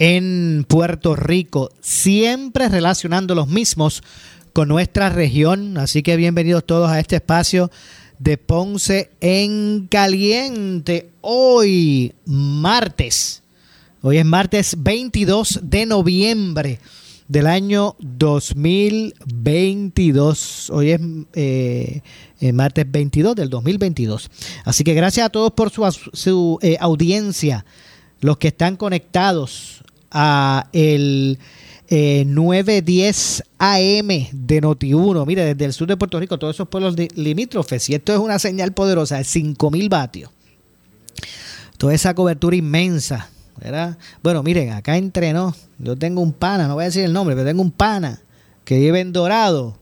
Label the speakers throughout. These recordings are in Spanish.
Speaker 1: en Puerto Rico, siempre relacionando los mismos con nuestra región. Así que bienvenidos todos a este espacio de Ponce en Caliente. Hoy, martes, hoy es martes 22 de noviembre del año 2022. Hoy es eh, eh, martes 22 del 2022. Así que gracias a todos por su, eh, audiencia, los que están conectados a el 910 AM de Noti1. Mire, desde el sur de Puerto Rico, todos esos pueblos limítrofes. Y esto es una señal poderosa de 5000 vatios. Toda esa cobertura inmensa bueno, miren, acá entrenó. Yo tengo un pana, no voy a decir el nombre, pero tengo un pana que vive en Dorado.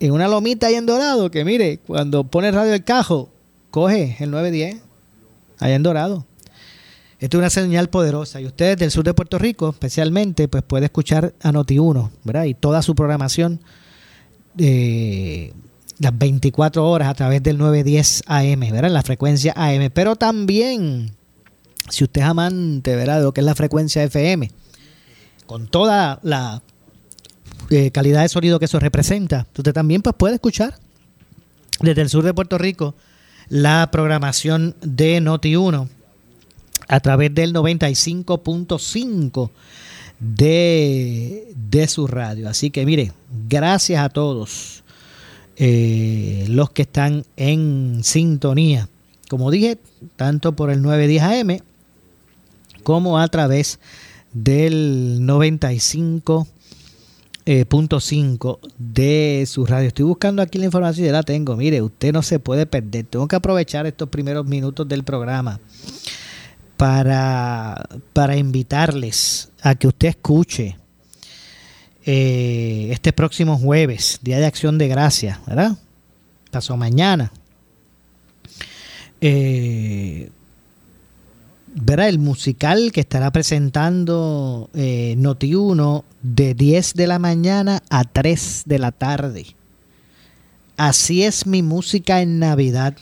Speaker 1: En una lomita ahí en Dorado, que mire, cuando pone radio el cajo, coge el 910, allá en Dorado. Esto es una señal poderosa. Y ustedes del sur de Puerto Rico, especialmente, pues puede escuchar a Noti1, ¿verdad? Y toda su programación de las 24 horas a través del 910 AM, ¿verdad? La frecuencia AM. Pero también si usted es amante ¿verdad? de lo que es la frecuencia FM, con toda la eh, calidad de sonido que eso representa, usted también pues, puede escuchar desde el sur de Puerto Rico la programación de Noti1 a través del 95.5 de, de su radio. Así que mire, gracias a todos eh, los que están en sintonía. Como dije, tanto por el 910 AM como a través del 95.5 eh, de su radio. Estoy buscando aquí la información y ya la tengo. Mire, usted no se puede perder. Tengo que aprovechar estos primeros minutos del programa para, para invitarles a que usted escuche eh, este próximo jueves, Día de Acción de Gracia, ¿verdad? Pasó mañana. Eh, verá el musical que estará presentando eh, Noti1 de 10 de la mañana a 3 de la tarde. Así es mi música en Navidad.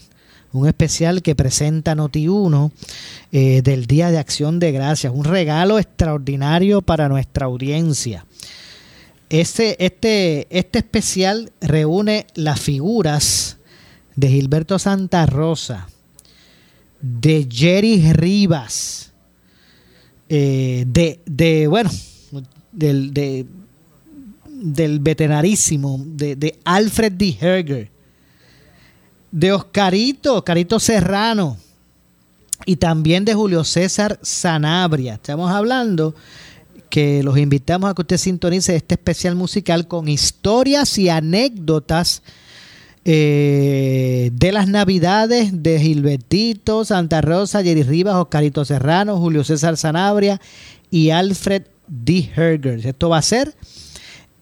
Speaker 1: Un especial que presenta Noti1 eh, del Día de Acción de Gracias. Un regalo extraordinario para nuestra audiencia. Este, este, este especial reúne las figuras de Gilberto Santa Rosa, de Jerry Rivas, eh, de, de, bueno, del, de, del vetenarísimo, de, de Alfred D. Herger, de Oscarito, Oscarito Serrano, y también de Julio César Sanabria. Estamos hablando que los invitamos a que usted sintonice este especial musical con historias y anécdotas eh, de las Navidades de Gilbertito, Santa Rosa, Jerry Rivas, Oscarito Serrano, Julio César Sanabria y Alfred D. Herger. Esto va a ser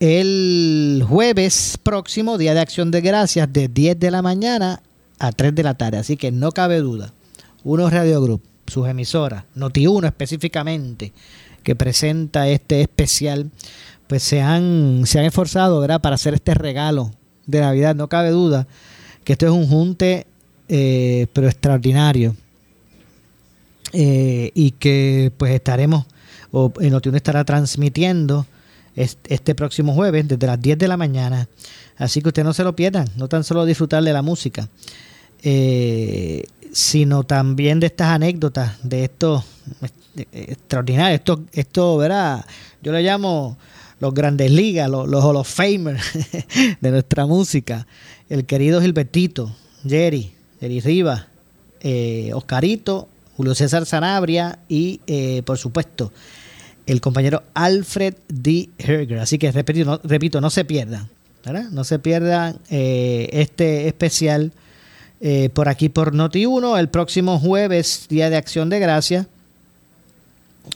Speaker 1: el jueves próximo, Día de Acción de Gracias, de 10 de la mañana a 3 de la tarde. Así que no cabe duda. Uno Radio Group, sus emisoras, Noti1 específicamente, que presenta este especial, pues se han, se han esforzado para hacer este regalo de Navidad, no cabe duda que esto es un junte, eh, pero extraordinario. Eh, y que pues estaremos, o en Notiuno estará transmitiendo este, próximo jueves desde las 10 de la mañana. Así que usted no se lo pierdan, no tan solo disfrutar de la música, eh, sino también de estas anécdotas, de esto extraordinario. Esto, esto, ¿verdad? Yo le llamo los grandes ligas, los, los Hall of Famers de nuestra música. El querido Gilbertito, Jerry, Jerry Rivas, eh, Oscarito, Julio César Sanabria y, eh, por supuesto, el compañero Alfred D. Herger. Así que repito, no, repito, no se pierdan, ¿verdad? No se pierdan eh, este especial por aquí por Noti1 el próximo jueves, Día de Acción de Gracias.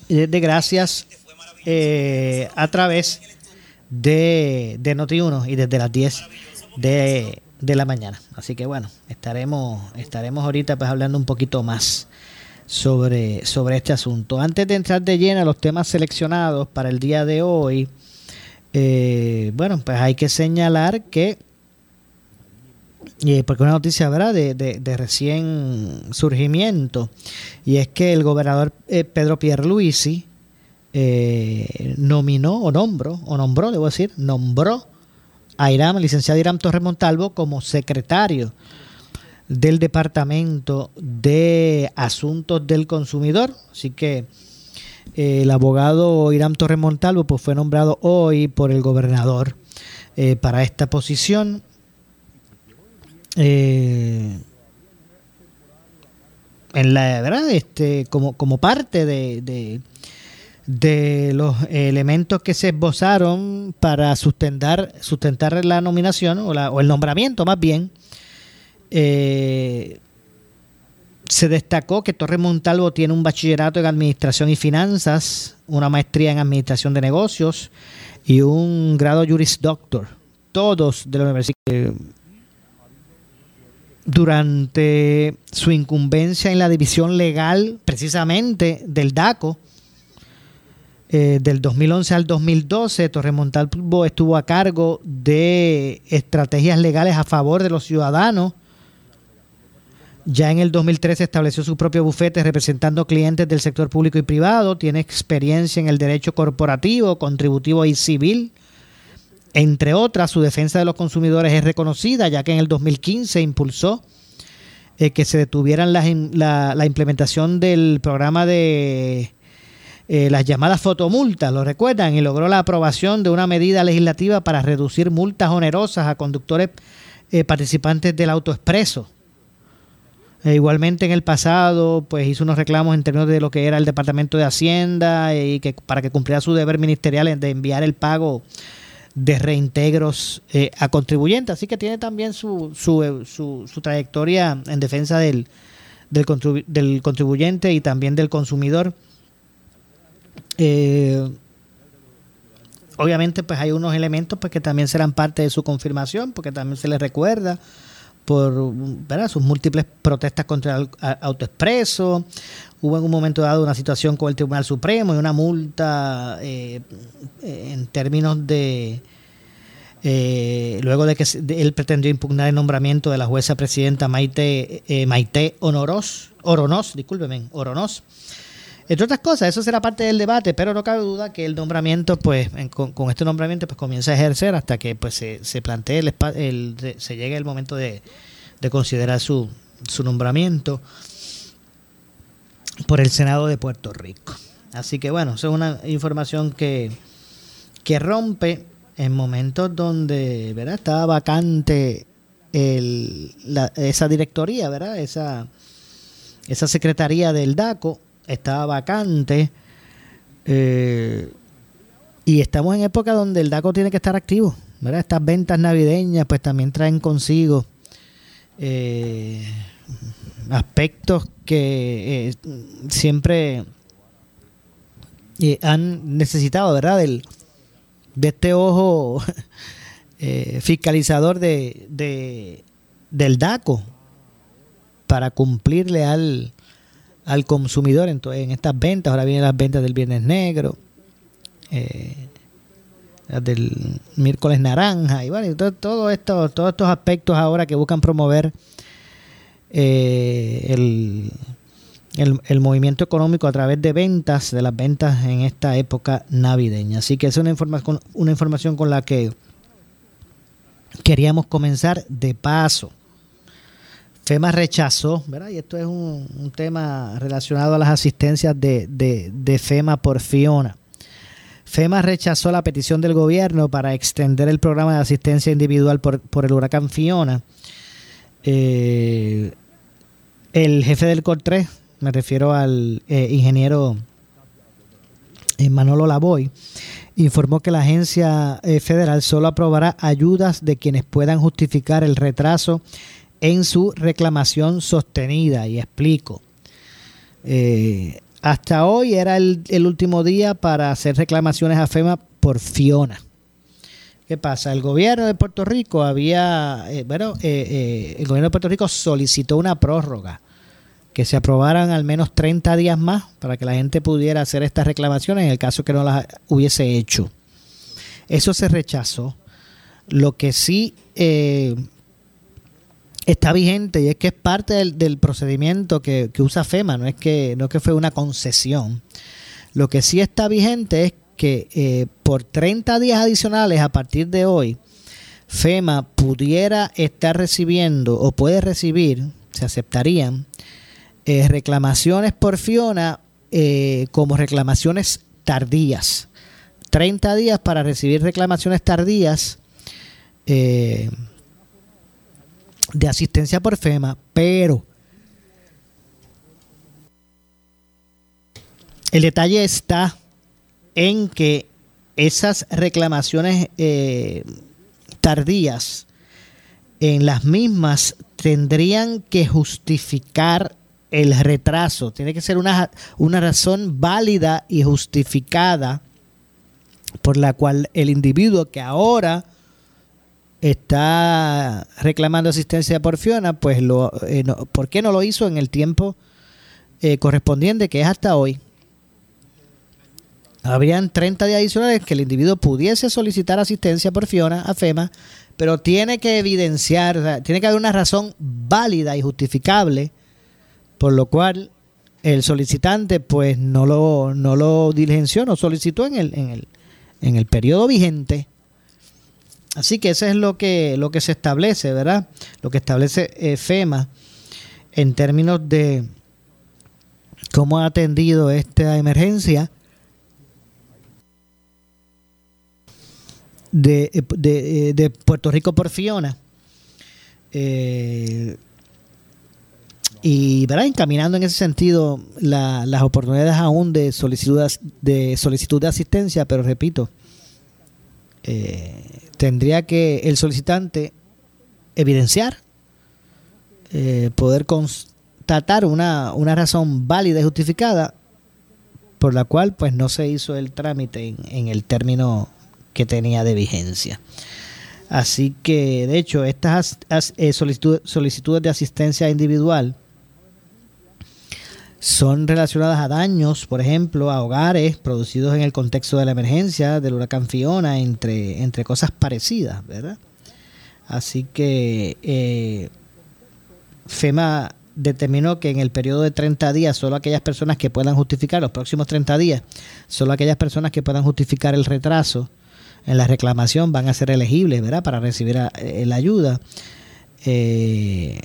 Speaker 1: De gracias a través de, de Noti1 y desde las 10 de de la mañana. Así que bueno, estaremos, estaremos ahorita pues hablando un poquito más sobre, sobre este asunto. Antes de entrar de lleno a los temas seleccionados para el día de hoy, eh, bueno, pues hay que señalar que, eh, porque una noticia ¿verdad? De, de, recién surgimiento, y es que el gobernador eh, Pedro Pierluisi eh, nominó o nombró, o nombró, debo decir, nombró a Irán, licenciado Irán Torres Montalvo, como secretario del Departamento de Asuntos del Consumidor. Así que eh, el abogado Irán Torres Montalvo pues, fue nombrado hoy por el gobernador eh, para esta posición. Eh, en la verdad, este, como, como parte de de los elementos que se esbozaron para sustentar, sustentar la nominación o, el nombramiento más bien, eh, se destacó que Torres Montalvo tiene un bachillerato en Administración y Finanzas, una maestría en Administración de Negocios y un grado Juris Doctor, todos de la universidad. Durante su incumbencia en la división legal, precisamente del DACO, eh, del 2011 al 2012, Torre Montalvo estuvo a cargo de estrategias legales a favor de los ciudadanos. Ya en el 2013 estableció su propio bufete representando clientes del sector público y privado. Tiene experiencia en el derecho corporativo, contributivo y civil. Entre otras, su defensa de los consumidores es reconocida, ya que en el 2015 impulsó eh, que se detuvieran la implementación del programa de eh, las llamadas fotomultas, lo recuerdan, y logró la aprobación de una medida legislativa para reducir multas onerosas a conductores eh, participantes del autoexpreso. E igualmente en el pasado, pues hizo unos reclamos en términos de lo que era el Departamento de Hacienda y que para que cumpliera su deber ministerial de enviar el pago de reintegros eh, a contribuyentes. Así que tiene también su, su, su, su trayectoria en defensa del, del, del contribuyente y también del consumidor. Eh, obviamente, pues hay unos elementos pues, que también serán parte de su confirmación, porque también se le recuerda por sus múltiples protestas contra el autoexpreso. Hubo en un momento dado una situación con el Tribunal Supremo y una multa eh, en términos de... Eh, luego de que él pretendió impugnar el nombramiento de la jueza presidenta Maite, Maite Honoros, Oronos, discúlpeme, Oronos, entre otras cosas, eso será parte del debate, pero no cabe duda que el nombramiento, pues, con, este nombramiento, pues comienza a ejercer hasta que pues se, se plantee el, el, se llegue el momento de, considerar su, su nombramiento por el Senado de Puerto Rico. Así que bueno, eso es una información que, que rompe en momentos donde ¿verdad? estaba vacante el, esa directoría, ¿verdad? Esa, esa secretaría del DACO estaba vacante. Eh, y estamos en época donde el DACO tiene que estar activo. ¿verdad? Estas ventas navideñas pues también traen consigo eh, aspectos que eh, siempre han necesitado, ¿verdad? Del, de este ojo fiscalizador de, del DACO para cumplirle al, al consumidor en, en estas ventas. Ahora vienen las ventas del Viernes Negro, eh, del miércoles naranja y bueno, todo, esto, todos estos aspectos ahora que buscan promover eh, el, el, movimiento económico a través de ventas, de las ventas en esta época navideña. Así que es una, información una información con la que queríamos comenzar de paso. FEMA rechazó, ¿verdad? Y esto es un, tema relacionado a las asistencias de, FEMA por Fiona. FEMA rechazó la petición del gobierno para extender el programa de asistencia individual por, el huracán Fiona. Eh, el jefe del COR3, me refiero al eh, ingeniero eh, Manolo Lavoy, informó que la agencia federal solo aprobará ayudas de quienes puedan justificar el retraso en su reclamación sostenida. Y explico. Hasta hoy era el, último día para hacer reclamaciones a FEMA por Fiona. ¿Qué pasa? El gobierno de Puerto Rico había, eh, bueno, eh, eh, el gobierno de Puerto Rico solicitó una prórroga, que se aprobaran al menos 30 días más para que la gente pudiera hacer estas reclamaciones en el caso que no las hubiese hecho. Eso se rechazó. Lo que sí está vigente y es que es parte del, procedimiento que, usa FEMA, no es que, no que fue una concesión. Lo que sí está vigente es que eh, por 30 días adicionales a partir de hoy, FEMA pudiera estar recibiendo o puede recibir, se aceptarían, eh, reclamaciones por Fiona eh, como reclamaciones tardías. 30 días para recibir reclamaciones tardías de asistencia por FEMA, pero el detalle está en que esas reclamaciones eh, tardías en las mismas tendrían que justificar el retraso. Tiene que ser una, una razón válida y justificada por la cual el individuo que ahora está reclamando asistencia por Fiona, pues lo, eh, ¿por qué no lo hizo en el tiempo eh, correspondiente, que es hasta hoy? Habrían 30 días adicionales que el individuo pudiese solicitar asistencia por Fiona a FEMA, pero tiene que evidenciar, tiene que haber una razón válida y justificable, por lo cual el solicitante pues no lo, no lo diligenció, no solicitó en el, en el, en el periodo vigente Así que eso es lo que, lo que se establece, ¿verdad? Lo que establece eh, FEMA en términos de cómo ha atendido esta emergencia de, de, Puerto Rico por Fiona. Eh, y ¿verdad? encaminando en ese sentido las oportunidades aún de solicitud de solicitud de asistencia, pero repito, eh, tendría que el solicitante evidenciar, eh, poder constatar una, una, razón válida y justificada por la cual pues no se hizo el trámite en, el término que tenía de vigencia. Así que, de hecho, estas eh, solicitudes de asistencia individual son relacionadas a daños, por ejemplo, a hogares producidos en el contexto de la emergencia del huracán Fiona, entre, entre cosas parecidas, ¿verdad? Así que eh, FEMA determinó que en el periodo de 30 días, solo aquellas personas que puedan justificar, los próximos 30 días, solo aquellas personas que puedan justificar el retraso en la reclamación van a ser elegibles, ¿verdad?, para recibir eh, la ayuda. Eh,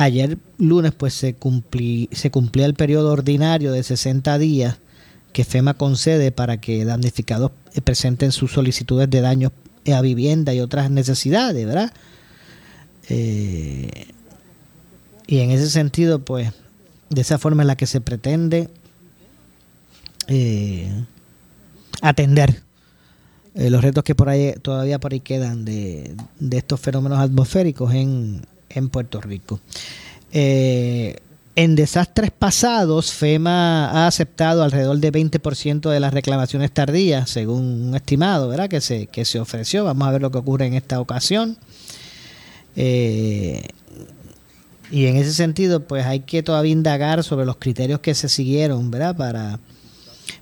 Speaker 1: Ayer lunes pues se, se cumplía el periodo ordinario de 60 días que FEMA concede para que damnificados eh, presenten sus solicitudes de daños a vivienda y otras necesidades, ¿verdad? Eh, y en ese sentido, pues, de esa forma en la que se pretende eh, atender los retos que por ahí todavía por ahí quedan de, de estos fenómenos atmosféricos en, en Puerto Rico. Eh, en desastres pasados, FEMA ha aceptado alrededor de 20% de las reclamaciones tardías, según un estimado ¿verdad? Que, se, que se ofreció. Vamos a ver lo que ocurre en esta ocasión. Eh, y en ese sentido, pues hay que todavía indagar sobre los criterios que se siguieron, ¿verdad? Para,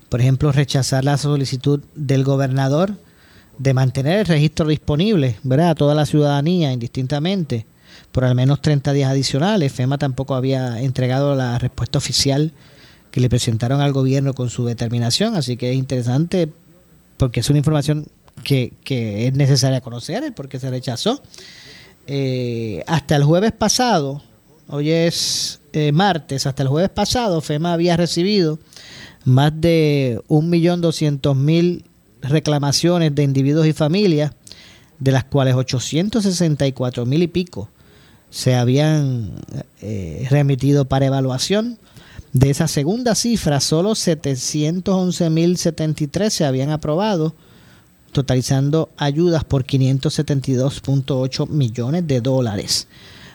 Speaker 1: por ejemplo, rechazar la solicitud del gobernador de mantener el registro disponible, ¿verdad? A toda la ciudadanía, indistintamente por al menos 30 días adicionales. FEMA tampoco había entregado la respuesta oficial que le presentaron al gobierno con su determinación, así que es interesante porque es una información que, es necesaria conocer, porque se rechazó. Eh, hasta el jueves pasado, hoy es eh, martes, hasta el jueves pasado FEMA había recibido más de 1.200.000 reclamaciones de individuos y familias, de las cuales 864.000 y pico se habían eh, remitido para evaluación. De esa segunda cifra, solo 711.073 se habían aprobado, totalizando ayudas por 572.8 millones de dólares.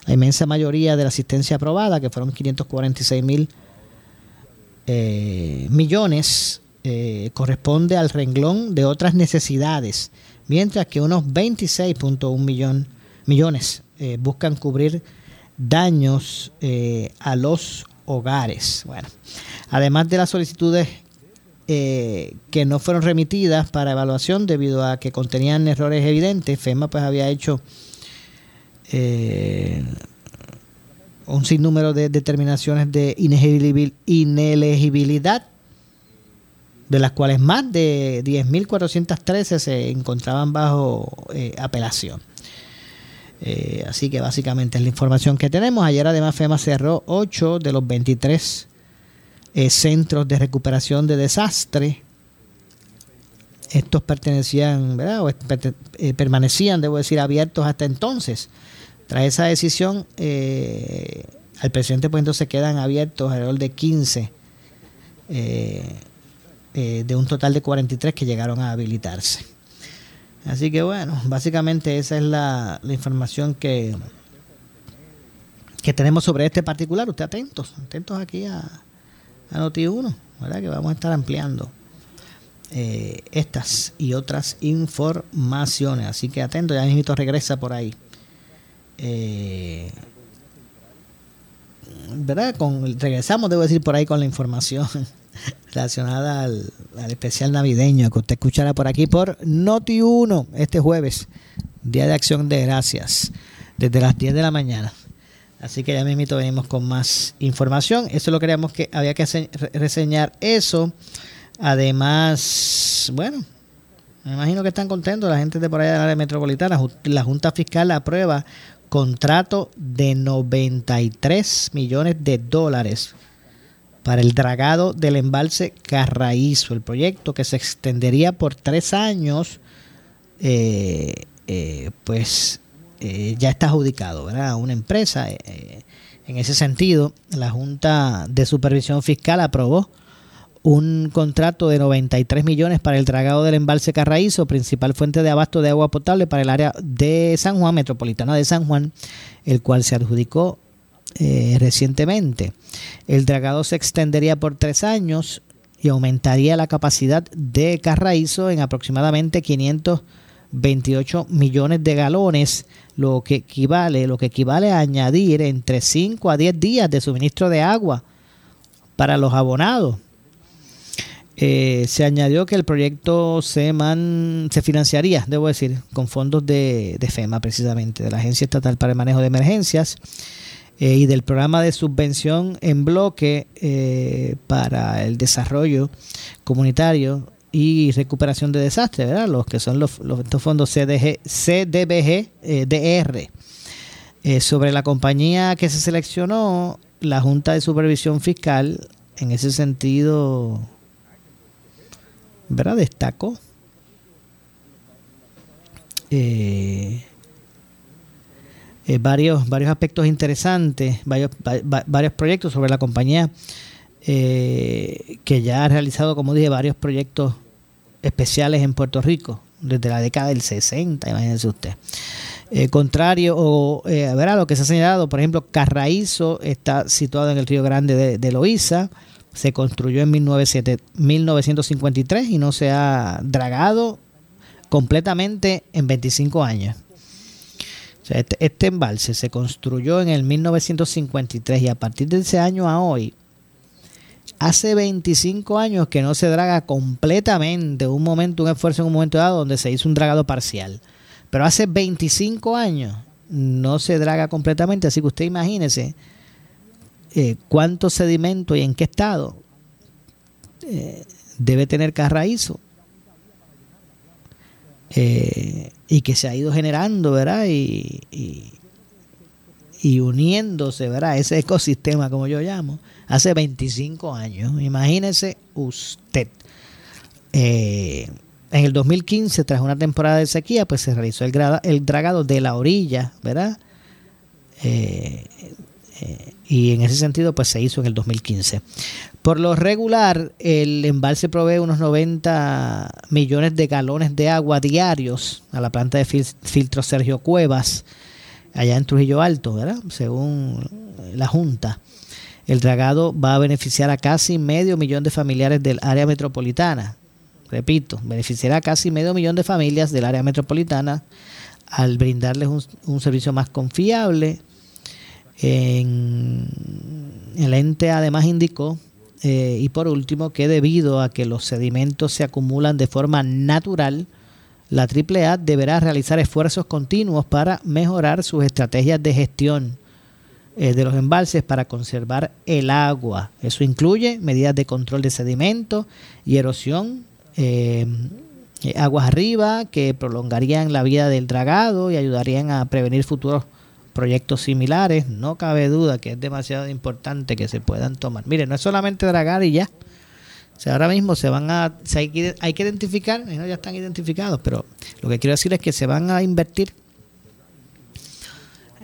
Speaker 1: La inmensa mayoría de la asistencia aprobada, que fueron 546 mil eh, millones, eh, corresponde al renglón de otras necesidades, mientras que unos 26.1 millones eh, buscan cubrir daños a los hogares. Bueno, además de las solicitudes que no fueron remitidas para evaluación debido a que contenían errores evidentes, FEMA pues había hecho eh, un sinnúmero de determinaciones de inelegibilidad, de las cuales más de 10.413 se encontraban bajo eh, apelación. Eh, así que básicamente es la información que tenemos. Ayer además FEMA cerró 8 de los 23 centros de recuperación de desastre. Estos pertenecían, ¿verdad? permanecían, debo decir, abiertos hasta entonces. Tras esa decisión, eh, al presidente pues entonces quedan abiertos alrededor de 15 eh, eh, de un total de 43 que llegaron a habilitarse. Así que bueno, básicamente esa es la, información que, que tenemos sobre este particular. Usted atentos, atentos aquí a, a Noti1, ¿verdad? Que vamos a estar ampliando estas y otras informaciones. Así que atento, ya mismo regresa por ahí. Eh, ¿Verdad? Con, regresamos, debo decir, por ahí con la información relacionada al, especial navideño que usted escuchará por aquí por Noti1 este jueves, Día de Acción de Gracias, desde las 10 de la mañana. Así que ya mismo venimos con más información. Eso lo queríamos que había que reseñar eso. Además, bueno, me imagino que están contentos la gente de por allá de la área metropolitana. La Junta Fiscal aprueba contrato de 93 millones de dólares para el dragado del embalse Carraízo, el proyecto que se extendería por tres años, eh, eh, pues eh, ya está adjudicado ¿verdad? una empresa. en ese sentido, la Junta de Supervisión Fiscal aprobó un contrato de 93 millones para el dragado del embalse Carraízo, principal fuente de abasto de agua potable para el área de San Juan, metropolitana de San Juan, el cual se adjudicó eh, recientemente. El dragado se extendería por tres años y aumentaría la capacidad de Carraízo en aproximadamente 528 millones de galones, lo que equivale, lo que equivale a añadir entre 5 a 10 días de suministro de agua para los abonados eh, se añadió que el proyecto se, se financiaría, debo decir, con fondos de, FEMA precisamente, de la Agencia Estatal para el Manejo de Emergencias eh, y del programa de subvención en bloque eh, para el desarrollo comunitario y recuperación de desastres, ¿verdad? Los que son los, estos fondos CDG, CDBG, DR. sobre la compañía que se seleccionó, la Junta de Supervisión Fiscal, en ese sentido, ¿verdad? Destaco eh, eh, varios, varios aspectos interesantes, varios, varios proyectos sobre la compañía eh, que ya ha realizado, como dije, varios proyectos especiales en Puerto Rico desde la década del 60, imagínense usted. contrario o a lo que se ha señalado, por ejemplo, Carraízo está situado en el Río Grande de, de Loíza, se construyó en 1953 y no se ha dragado completamente en 25 años. Este, este, embalse se construyó en el 1953 y a partir de ese año a hoy, hace 25 años que no se draga completamente, un momento, un esfuerzo en un momento dado donde se hizo un dragado parcial. Pero hace 25 años no se draga completamente, así que usted imagínese eh, cuánto sedimento y en qué estado eh, debe tener Carraízo. Eh, y que se ha ido generando, ¿verdad? Y, y uniéndose ¿verdad? ese ecosistema, como yo llamo, hace 25 años. Imagínese usted. Eh, en el 2015, tras una temporada de sequía, pues se realizó el, el dragado de la orilla, ¿verdad? Eh, eh, y en ese sentido, pues se hizo en el 2015. Por lo regular, el embalse provee unos 90 millones de galones de agua diarios a la planta de filtro Sergio Cuevas, allá en Trujillo Alto, ¿verdad? Según la Junta. El dragado va a beneficiar a casi medio millón de familiares del área metropolitana. Repito, beneficiará a casi medio millón de familias del área metropolitana al brindarles un servicio más confiable, en, el ente además indicó, eh, y por último, que debido a que los sedimentos se acumulan de forma natural, la AAA deberá realizar esfuerzos continuos para mejorar sus estrategias de gestión eh, de los embalses para conservar el agua. Eso incluye medidas de control de sedimentos y erosión, eh, aguas arriba, que prolongarían la vida del dragado y ayudarían a prevenir futuros proyectos similares, no cabe duda que es demasiado importante que se puedan tomar. Mire, no es solamente dragar y ya. O sea, ahora mismo se van a, hay, que, hay que identificar, no, ya están identificados, pero lo que quiero decir es que se van a invertir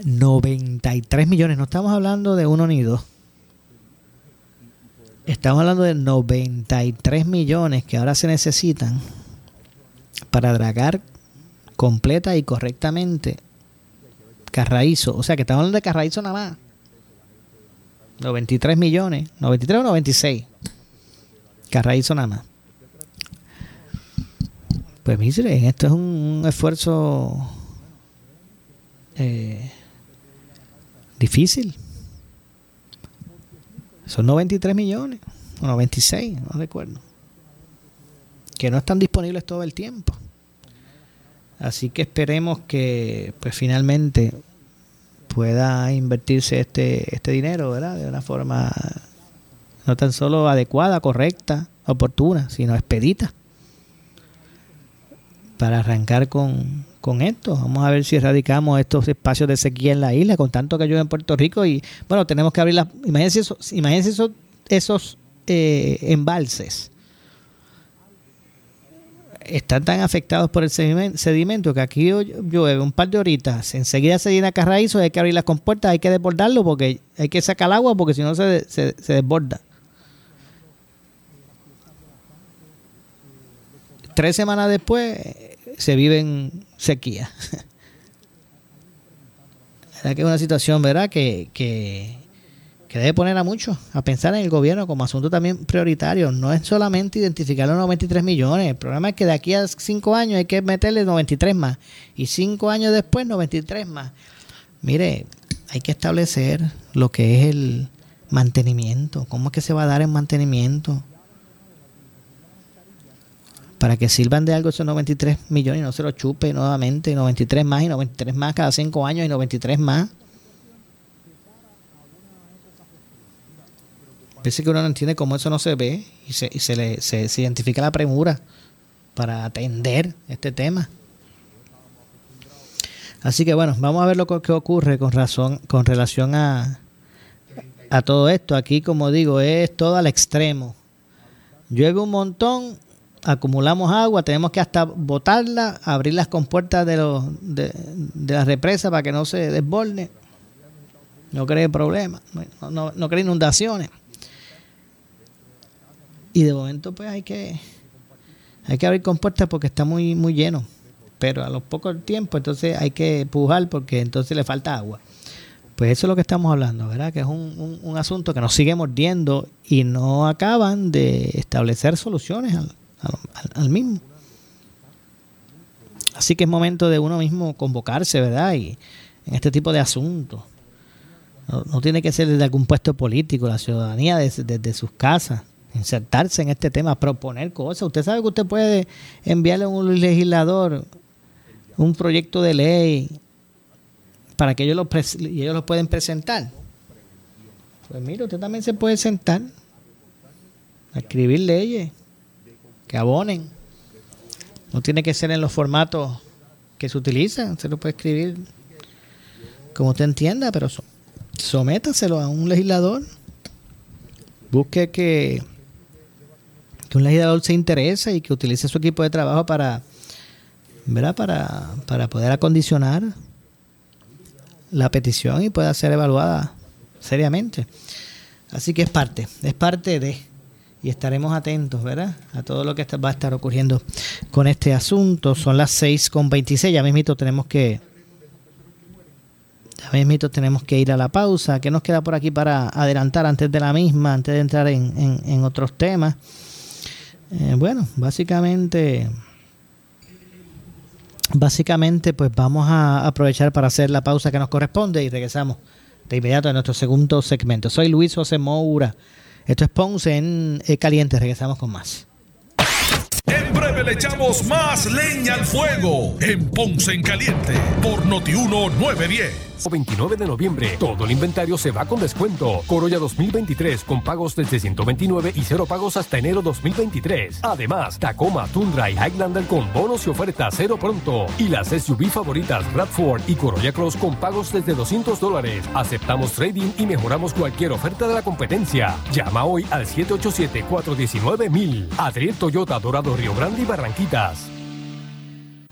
Speaker 1: 93 millones, no estamos hablando de uno ni dos. Estamos hablando de 93 millones que ahora se necesitan para dragar completa y correctamente Carraízo, o sea que estamos hablando de Carraízo nada más. 93 millones, 93 o 96. Carraízo nada más. Pues mire, esto es un, esfuerzo eh, difícil. Son 93 millones, o 96, no recuerdo. Que no están disponibles todo el tiempo. Así que esperemos que pues finalmente pueda invertirse este, este dinero, ¿verdad? De una forma no tan solo adecuada, correcta, oportuna, sino expedita para arrancar con, con esto. Vamos a ver si erradicamos estos espacios de sequía en la isla, con tanto que llueve en Puerto Rico. Y bueno, tenemos que abrir las. Imagínense, eso, imagínense esos, esos eh, embalses están tan afectados por el sedimento que aquí llueve un par de horitas, enseguida se llena carraízo, hay que abrir las compuertas, hay que desbordarlo porque hay que sacar el agua porque si no se, se, desborda. Tres semanas después se vive en sequía. que es una situación, ¿verdad? Que, que, que debe poner a muchos a pensar en el gobierno como asunto también prioritario. No es solamente identificar los 93 millones. El problema es que de aquí a 5 años hay que meterle 93 más. Y 5 años después 93 más. Mire, hay que establecer lo que es el mantenimiento. ¿Cómo es que se va a dar el mantenimiento? Para que sirvan de algo esos 93 millones y no se lo chupe nuevamente. 93 más y 93 más cada 5 años y 93 más. Parece que uno no entiende cómo eso no se ve y se, se le se, identifica la premura para atender este tema. Así que bueno, vamos a ver lo que ocurre con razón, con relación a, a todo esto. Aquí, como digo, es todo al extremo. Llueve un montón, acumulamos agua, tenemos que hasta botarla, abrir las compuertas de, los, de, de la represa para que no se desborde, no cree problemas, no, no, no cree inundaciones. Y de momento pues hay que hay que abrir compuertas porque está muy muy lleno. Pero a los pocos tiempos entonces hay que pujar porque entonces le falta agua. Pues eso es lo que estamos hablando, ¿verdad? Que es un, un, asunto que nos sigue mordiendo y no acaban de establecer soluciones al, al, mismo. Así que es momento de uno mismo convocarse, ¿verdad? Y en este tipo de asuntos. No, tiene que ser desde algún puesto político, la ciudadanía desde, desde sus casas insertarse en este tema, proponer cosas. Usted sabe que usted puede enviarle a un legislador un proyecto de ley para que ellos lo, y ellos lo pueden presentar. Pues mire, usted también se puede sentar a escribir leyes que abonen. No tiene que ser en los formatos que se utilizan, se lo puede escribir como usted entienda, pero sométaselo a un legislador. Busque que, que un legislador se interese y que utilice su equipo de trabajo para, ¿verdad? Para, para poder acondicionar la petición y pueda ser evaluada seriamente. Así que es parte, es parte de, y estaremos atentos, ¿verdad? A todo lo que va a estar ocurriendo con este asunto. Son las 6.26, ya mismito tenemos que, ya mismito tenemos que ir a la pausa. ¿Qué nos queda por aquí para adelantar antes de la misma, antes de entrar en, otros temas? Eh, bueno, básicamente básicamente pues vamos a aprovechar para hacer la pausa que nos corresponde y regresamos de inmediato a nuestro segundo segmento. Soy Luis José Moura. Esto es Ponce en eh, Caliente. Regresamos con más.
Speaker 2: En breve le echamos más leña al fuego en Ponce en Caliente por Notiuno 910.
Speaker 3: 29 de noviembre. Todo el inventario se va con descuento. Corolla 2023 con pagos desde 129 y cero pagos hasta enero 2023. Además, Tacoma, Tundra y Highlander con bonos y ofertas cero pronto. Y las SUV favoritas Bradford y Corolla Cross con pagos desde 200 dólares. Aceptamos trading y mejoramos cualquier oferta de la competencia. Llama hoy al 787-419-1000. Adriel Toyota Dorado Río Grande y Barranquitas.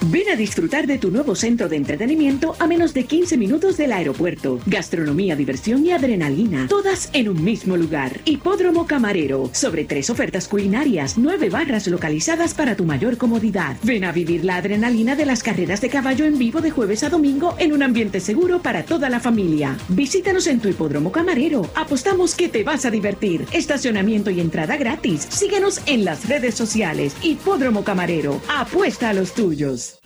Speaker 4: Ven a disfrutar de tu nuevo centro de entretenimiento a menos de 15 minutos del aeropuerto. Gastronomía, diversión y adrenalina, todas en un mismo lugar. Hipódromo Camarero, sobre tres ofertas culinarias, nueve barras localizadas para tu mayor comodidad. Ven a vivir la adrenalina de las carreras de caballo en vivo de jueves a domingo en un ambiente seguro para toda la familia. Visítanos en tu Hipódromo Camarero. Apostamos que te vas a divertir. Estacionamiento y entrada gratis. Síguenos en las redes sociales. Hipódromo Camarero. Apuesta a los tuyos.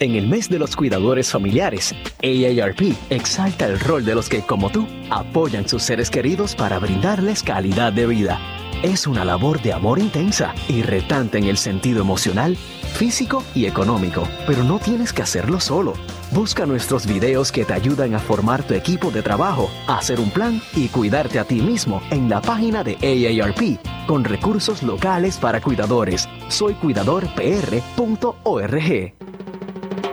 Speaker 5: En el mes de los cuidadores familiares, AARP exalta el rol de los que, como tú, apoyan sus seres queridos para brindarles calidad de vida. Es una labor de amor intensa y retante en el sentido emocional, físico y económico, pero no tienes que hacerlo solo. Busca nuestros videos que te ayudan a formar tu equipo de trabajo, hacer un plan y cuidarte a ti mismo en la página de AARP con recursos locales para cuidadores. Soycuidadorpr.org.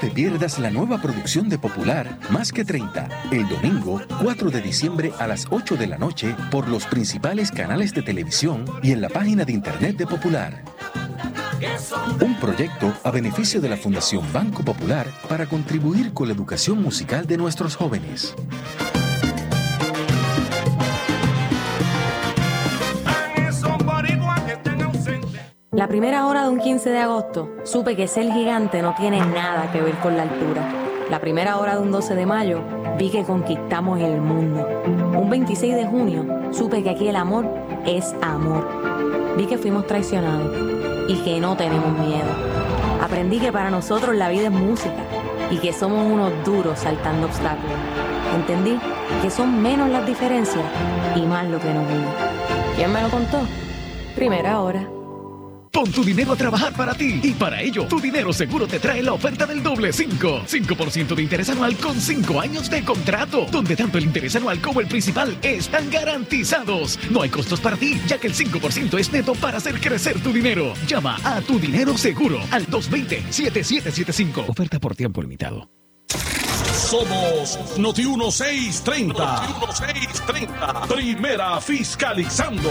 Speaker 6: Te pierdas la nueva producción de Popular, Más que 30, el domingo 4 de diciembre a las 8 de la noche por los principales canales de televisión y en la página de internet de Popular. Un proyecto a beneficio de la Fundación Banco Popular para contribuir con la educación musical de nuestros jóvenes.
Speaker 7: La primera hora de un 15 de agosto supe que ser gigante no tiene nada que ver con la altura. La primera hora de un 12 de mayo vi que conquistamos el mundo. Un 26 de junio supe que aquí el amor es amor. Vi que fuimos traicionados y que no tenemos miedo. Aprendí que para nosotros la vida es música y que somos unos duros saltando obstáculos. Entendí que son menos las diferencias y más lo que nos une. ¿Quién me lo contó? Primera hora.
Speaker 8: Pon tu dinero a trabajar para ti y para ello tu dinero seguro te trae la oferta del doble 5. 5% de interés anual con 5 años de contrato, donde tanto el interés anual como el principal están garantizados. No hay costos para ti, ya que el 5% es neto para hacer crecer tu dinero. Llama a tu dinero seguro al 220-7775. Oferta por tiempo limitado.
Speaker 2: Somos Noti 1630. Noti 1630. Primera fiscalizando.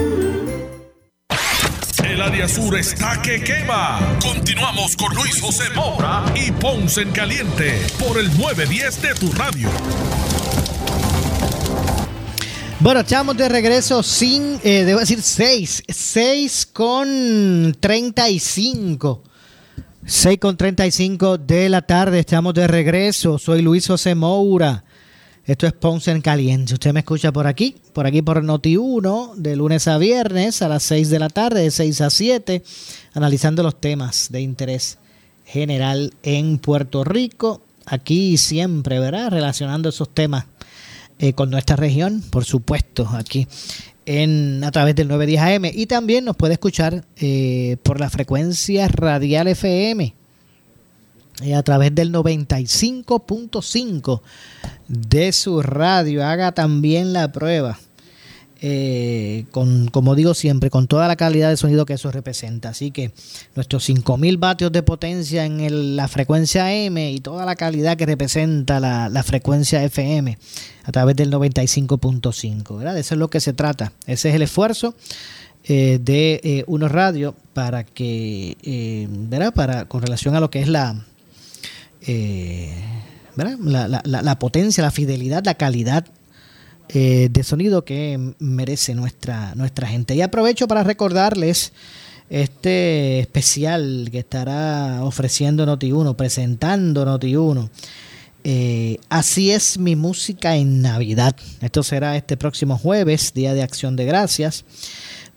Speaker 2: El área sur está que quema. Continuamos con Luis José Moura y Ponce en Caliente por el 910 de tu radio.
Speaker 1: Bueno, estamos de regreso sin, eh, debo decir 6, 6 con 35. 6 con 35 de la tarde, estamos de regreso. Soy Luis José Moura. Esto es Ponce en Caliente. Usted me escucha por aquí, por aquí por Noti1, de lunes a viernes a las 6 de la tarde, de 6 a 7, analizando los temas de interés general en Puerto Rico. Aquí siempre, ¿verdad? Relacionando esos temas eh, con nuestra región, por supuesto, aquí en, a través del 910 AM. Y también nos puede escuchar eh, por la frecuencia radial FM eh, a través del 95.5 de su radio. Haga también la prueba. Eh, con, como digo siempre, con toda la calidad de sonido que eso representa. Así que nuestros 5000 vatios de potencia en la frecuencia M y toda la calidad que representa la, frecuencia FM a través del 95.5. ¿verdad? Eso es lo que se trata. Ese es el esfuerzo eh, de eh, Unos Radio para que, ¿verdad? Para, con relación a lo que es la la, la, potencia, la fidelidad, la calidad eh, de sonido que merece nuestra, nuestra gente. Y aprovecho para recordarles este especial que estará ofreciendo Noti1, presentando Noti1. Eh, así es mi música en Navidad. Esto será este próximo jueves, Día de Acción de Gracias,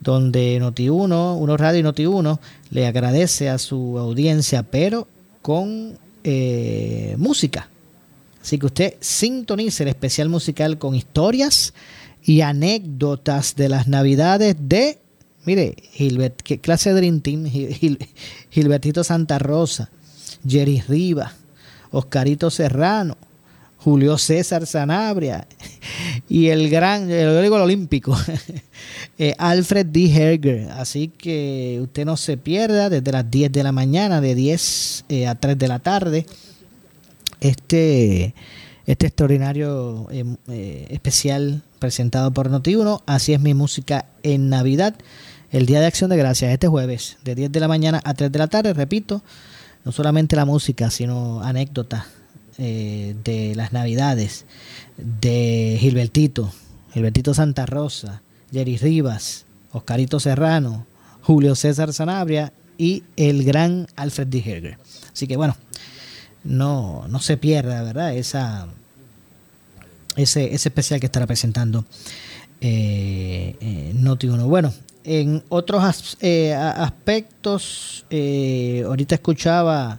Speaker 1: donde Noti1, Uno Radio y Noti1 le agradece a su audiencia, pero con eh, música. Así que usted sintonice el especial musical con historias y anécdotas de las navidades de, mire, Gilbert, clase de Dream Team, Gilbertito Santa Rosa, Jerry Riva, Oscarito Serrano, Julio César Sanabria y el gran, el digo olímpico, eh, Alfred D. Herger. Así que usted no se pierda desde las 10 de la mañana, de 10 eh, a 3 de la tarde este, este extraordinario eh, eh, especial presentado por Noti1. Así es mi música en Navidad, el Día de Acción de Gracias, este jueves, de 10 de la mañana a 3 de la tarde, repito, no solamente la música, sino anécdotas eh, de las Navidades, de Gilbertito, Gilbertito Santa Rosa, Jerry Rivas, Oscarito Serrano, Julio César Sanabria y el gran Alfred D. Herger. Así que bueno, no, no se pierda, ¿verdad? Esa, ese, ese especial que estará presentando eh, eh Noti 1. Bueno, en otros eh, aspectos, eh, ahorita escuchaba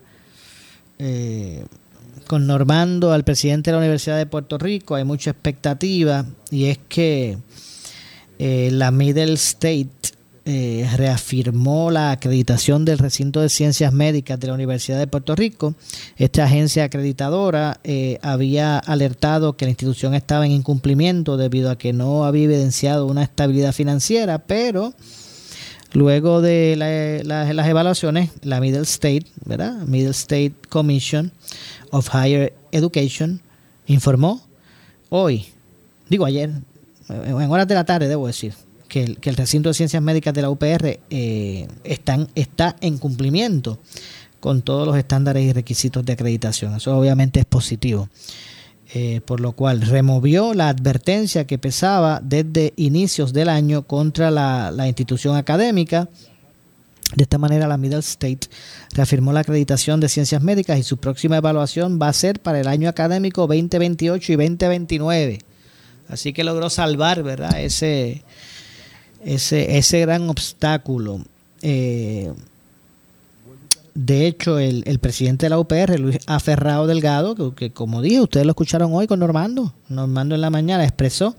Speaker 1: con Normando al presidente de la Universidad de Puerto Rico, hay mucha expectativa y es que la Middle State eh, reafirmó la acreditación del recinto de ciencias médicas de la Universidad de Puerto Rico. Esta agencia acreditadora eh, había alertado que la institución estaba en incumplimiento debido a que no había evidenciado una estabilidad financiera, pero luego de las evaluaciones, la Middle State, ¿verdad? Middle State Commission of Higher Education informó hoy, digo ayer, en horas de la tarde, debo decir, que el, recinto de ciencias médicas de la UPR eh, está en cumplimiento con todos los estándares y requisitos de acreditación. Eso obviamente es positivo. Eh, por lo cual removió la advertencia que pesaba desde inicios del año contra la, institución académica. De esta manera, la Middle State reafirmó la acreditación de ciencias médicas y su próxima evaluación va a ser para el año académico 2028 y 2029. Así que logró salvar, ¿verdad? Ese, ese, ese gran obstáculo. Eh, de hecho, el, presidente de la UPR, Luis Aferrado Delgado, que, como dije, ustedes lo escucharon hoy con Normando, Normando en la mañana expresó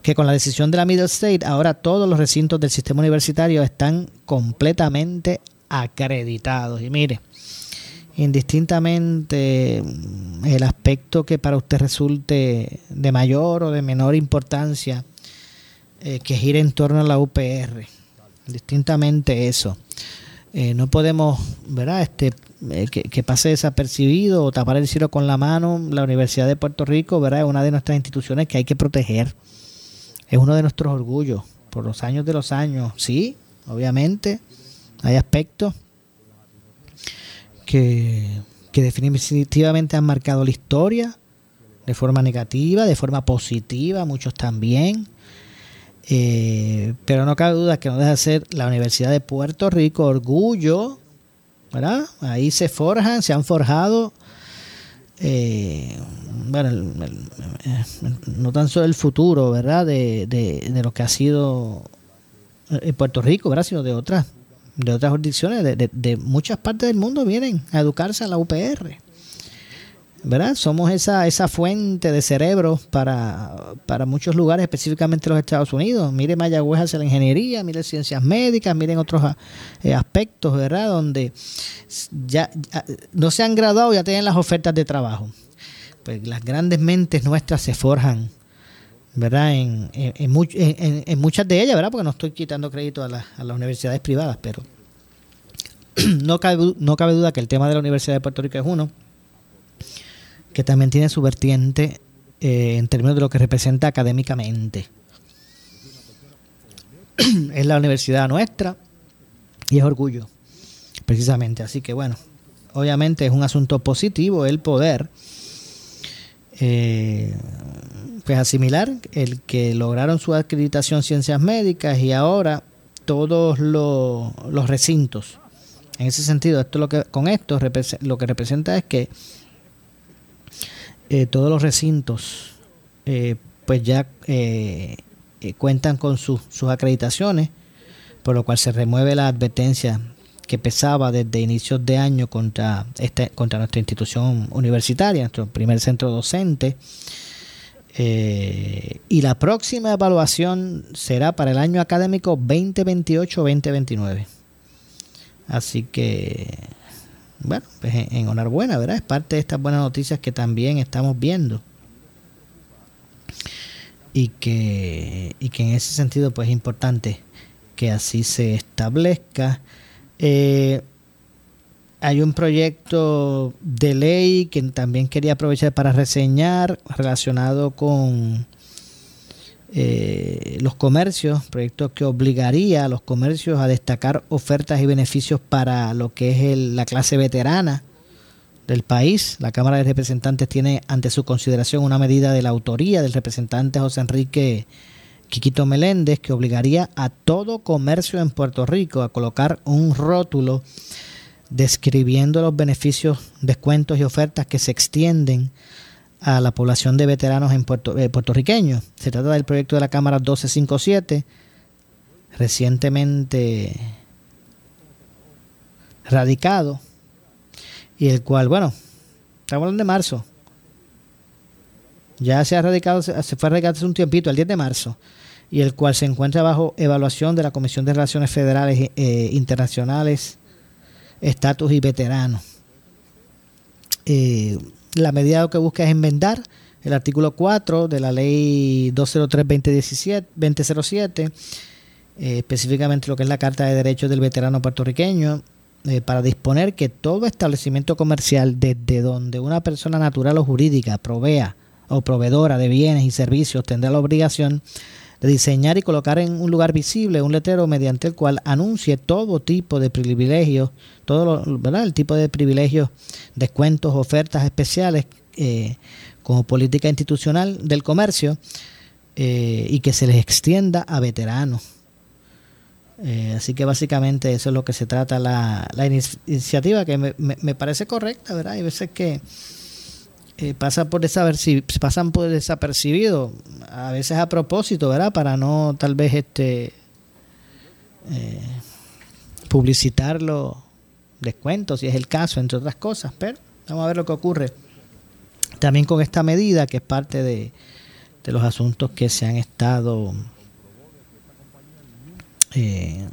Speaker 1: que con la decisión de la Middle State, ahora todos los recintos del sistema universitario están completamente acreditados. Y mire, indistintamente el aspecto que para usted resulte de mayor o de menor importancia, eh, que gira en torno a la UPR. Distintamente eso. Eh, no podemos, ¿verdad? Este, eh, que, pase desapercibido o tapar el cielo con la mano. La Universidad de Puerto Rico, ¿verdad? Es una de nuestras instituciones que hay que proteger. Es uno de nuestros orgullos por los años de los años. Sí, obviamente, hay aspectos que, que definitivamente han marcado la historia de forma negativa, de forma positiva, muchos también. Eh, pero no cabe duda que no deja de ser la Universidad de Puerto Rico, orgullo, ¿verdad? Ahí se forjan, se han forjado, eh, bueno, no tan solo el futuro, ¿verdad? De, lo que ha sido eh, Puerto Rico, ¿verdad? Sino de otras, de otras jurisdicciones, de, de muchas partes del mundo vienen a educarse a la UPR. ¿Verdad? Somos esa, esa fuente de cerebro para, para muchos lugares, específicamente los Estados Unidos. Mire Mayagüez hacia la ingeniería, mire ciencias médicas, miren otros eh, aspectos, ¿verdad? Donde ya, no se han graduado, ya tienen las ofertas de trabajo. Pues las grandes mentes nuestras se forjan, ¿verdad? En, en, en, muchas de ellas, ¿verdad? Porque no estoy quitando crédito a, a las universidades privadas, pero no cabe, no cabe duda que el tema de la Universidad de Puerto Rico es uno que también tiene su vertiente eh, en términos de lo que representa académicamente. es la universidad nuestra y es orgullo, precisamente. Así que bueno, obviamente es un asunto positivo el poder eh, pues asimilar el que lograron su acreditación ciencias médicas y ahora todos los, los recintos. En ese sentido, esto lo que con esto lo que representa es que eh, todos los recintos eh, pues ya eh, cuentan con sus acreditaciones, por lo cual se remueve la advertencia que pesaba desde inicios de año contra, este, contra nuestra institución universitaria, nuestro primer centro docente. y la próxima evaluación será para el año académico 2028-2029. Así que bueno, pues en, enhorabuena, ¿verdad? Es parte de estas buenas noticias que también estamos viendo. Y que, y que en ese sentido pues es importante que así se establezca. Eh, hay un proyecto de ley que también quería aprovechar para reseñar relacionado con eh, los comercios, proyecto que obligaría a los comercios a destacar ofertas y beneficios para lo que es la clase veterana del país. La Cámara de Representantes tiene ante su consideración una medida de la autoría del representante José Enrique Quiquito Meléndez que obligaría a todo comercio en Puerto Rico a colocar un rótulo describiendo los beneficios, descuentos y ofertas que se extienden a la población de veteranos en Puerto, eh, puertorriqueños. Se trata del proyecto de la Cámara 1257, recientemente radicado, y el cual, bueno, estamos hablando de marzo. Ya se ha radicado, se fue radicado hace un tiempito, el 10 de marzo. y el cual se encuentra bajo evaluación de la Comisión de Relaciones Federales eh, Internacionales, Estatus y Veteranos. Eh, la medida que busca es enmendar el artículo 4 de la ley 203-2007, eh, específicamente lo que es la Carta de Derechos del Veterano Puertorriqueño, eh, para disponer que todo establecimiento comercial desde donde una persona natural o jurídica provea o proveedora de bienes y servicios tendrá la obligación de diseñar y colocar en un lugar visible un letrero mediante el cual anuncie todo tipo de privilegios, todo ¿verdad? el tipo de privilegios, descuentos, ofertas especiales eh, como política institucional del comercio eh, y que se les extienda a veteranos. Eh, así que básicamente eso es lo que se trata la, la iniciativa, que me, me, parece correcta, ¿verdad? Hay veces que eh, pasa por pasan por desapercibido, a veces a propósito, ¿verdad? Para no tal vez este eh, publicitar los descuentos, si es el caso, entre otras cosas, pero vamos a ver lo que ocurre también con esta medida, que es parte de, los asuntos que se han estado, eh,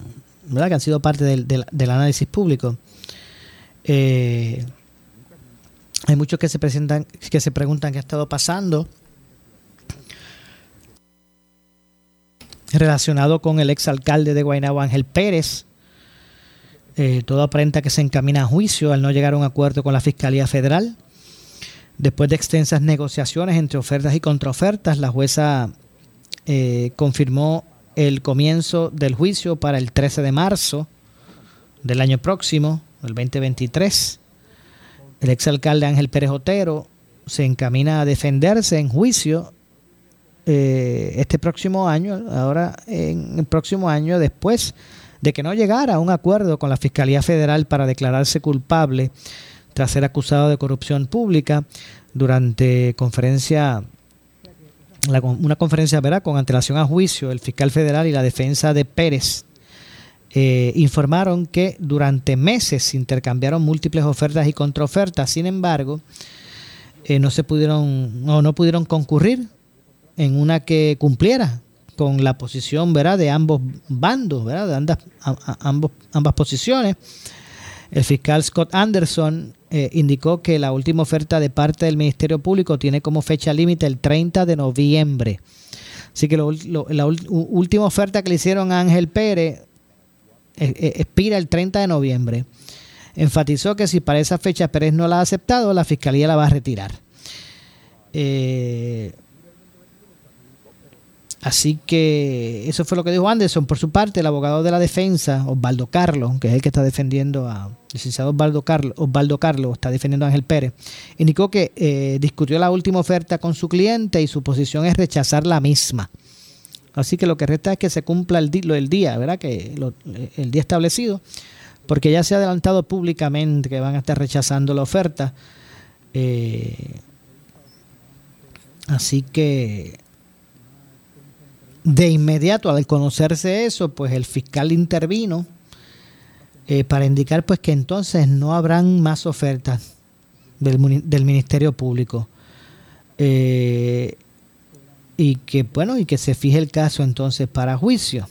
Speaker 1: ¿verdad? Que han sido parte del, del, análisis público. Eh, hay muchos que se presentan, que se preguntan qué ha estado pasando relacionado con el exalcalde de Guaynabo Ángel Pérez. Eh, todo aparenta que se encamina a juicio al no llegar a un acuerdo con la Fiscalía Federal. Después de extensas negociaciones entre ofertas y contraofertas, la jueza eh, confirmó el comienzo del juicio para el 13 de marzo del año próximo, el 2023. El exalcalde Ángel Pérez Otero se encamina a defenderse en juicio eh, este próximo año, ahora en el próximo año, después de que no llegara a un acuerdo con la Fiscalía Federal para declararse culpable tras ser acusado de corrupción pública durante conferencia una conferencia ¿verdad? con antelación a juicio, el fiscal federal y la defensa de Pérez eh, informaron que durante meses se intercambiaron múltiples ofertas y contraofertas, sin embargo, eh, no se pudieron o no pudieron concurrir en una que cumpliera con la posición ¿verdad? de ambos bandos, ¿verdad? de ambas, ambas posiciones. El fiscal Scott Anderson eh, indicó que la última oferta de parte del Ministerio Público tiene como fecha límite el 30 de noviembre. Así que la última oferta que le hicieron a Ángel Pérez expira el 30 de noviembre. Enfatizó que si para esa fecha Pérez no la ha aceptado, la Fiscalía la va a retirar. Eh, Así que eso fue lo que dijo Anderson. Por su parte, el abogado de la defensa, Osvaldo Carlos, que es el que está defendiendo a licenciado Osvaldo Carlos, Osvaldo Carlos está defendiendo a Ángel Pérez, indicó que eh, discutió la última oferta con su cliente y su posición es rechazar la misma. Así que lo que resta es que se cumpla el, el día, ¿verdad? Que el día establecido, porque ya se ha adelantado públicamente que van a estar rechazando la oferta. Eh, así que de inmediato, al conocerse eso, pues el fiscal intervino eh, para indicar pues que entonces no habrán más ofertas del, Ministerio Público. Eh, y que bueno, y que se fije el caso entonces para juicio.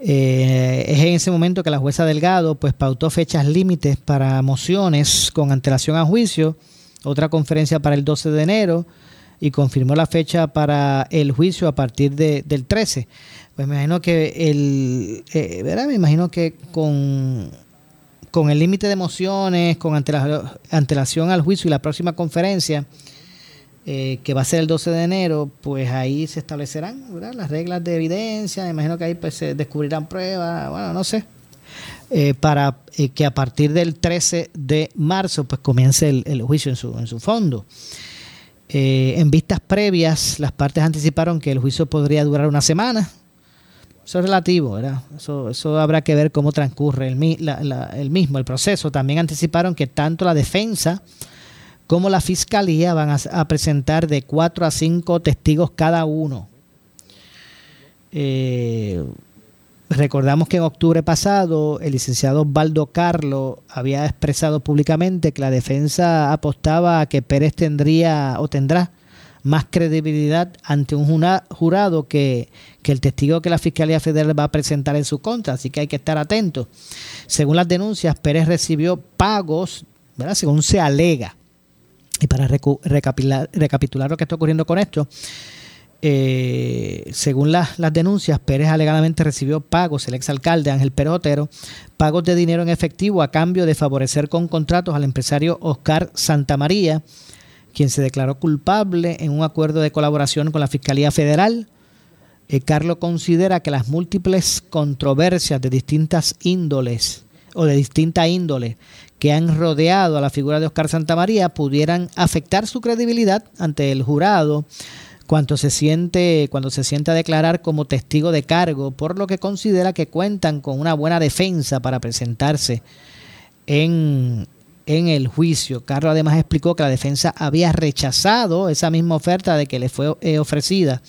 Speaker 1: Eh, es en ese momento que la jueza Delgado pues pautó fechas límites para mociones con antelación a juicio, otra conferencia para el 12 de enero, y confirmó la fecha para el juicio a partir de, del 13. Pues me imagino que el, eh, ¿verdad? Me imagino que con, con el límite de mociones, con antelación al juicio y la próxima conferencia, eh, que va a ser el 12 de enero, pues ahí se establecerán las reglas de evidencia, imagino que ahí pues se descubrirán pruebas, bueno, no sé, eh, para que a partir del 13 de marzo pues comience el, juicio en su, en su fondo. Eh, en vistas previas, las partes anticiparon que el juicio podría durar una semana. Eso es relativo, ¿verdad? Eso, eso habrá que ver cómo transcurre el, el mismo, el proceso. También anticiparon que tanto la defensa como la fiscalía van a, presentar de cuatro a cinco testigos cada uno. Eh, Recordamos que en octubre pasado el licenciado Baldo Carlo había expresado públicamente que la defensa apostaba a que Pérez tendría o tendrá más credibilidad ante un jurado que, que el testigo que la Fiscalía Federal va a presentar en su contra, así que hay que estar atentos. Según las denuncias, Pérez recibió pagos, según se alega. Y para recapitular, lo que está ocurriendo con esto, eh, según las denuncias, Pérez alegadamente recibió pagos, el exalcalde Ángel Pérez pagos de dinero en efectivo a cambio de favorecer con contratos al empresario Oscar Santamaría, quien se declaró culpable en un acuerdo de colaboración con la Fiscalía Federal. Eh, Carlos considera que las múltiples controversias de distintas índoles o de distinta índole que han rodeado a la figura de Oscar Santamaría pudieran afectar su credibilidad ante el jurado cuando se siente cuando se siente a declarar como testigo de cargo, por lo que considera que cuentan con una buena defensa para presentarse en, en el juicio. Carlos además explicó que la defensa había rechazado esa misma oferta de que le fue eh, ofrecida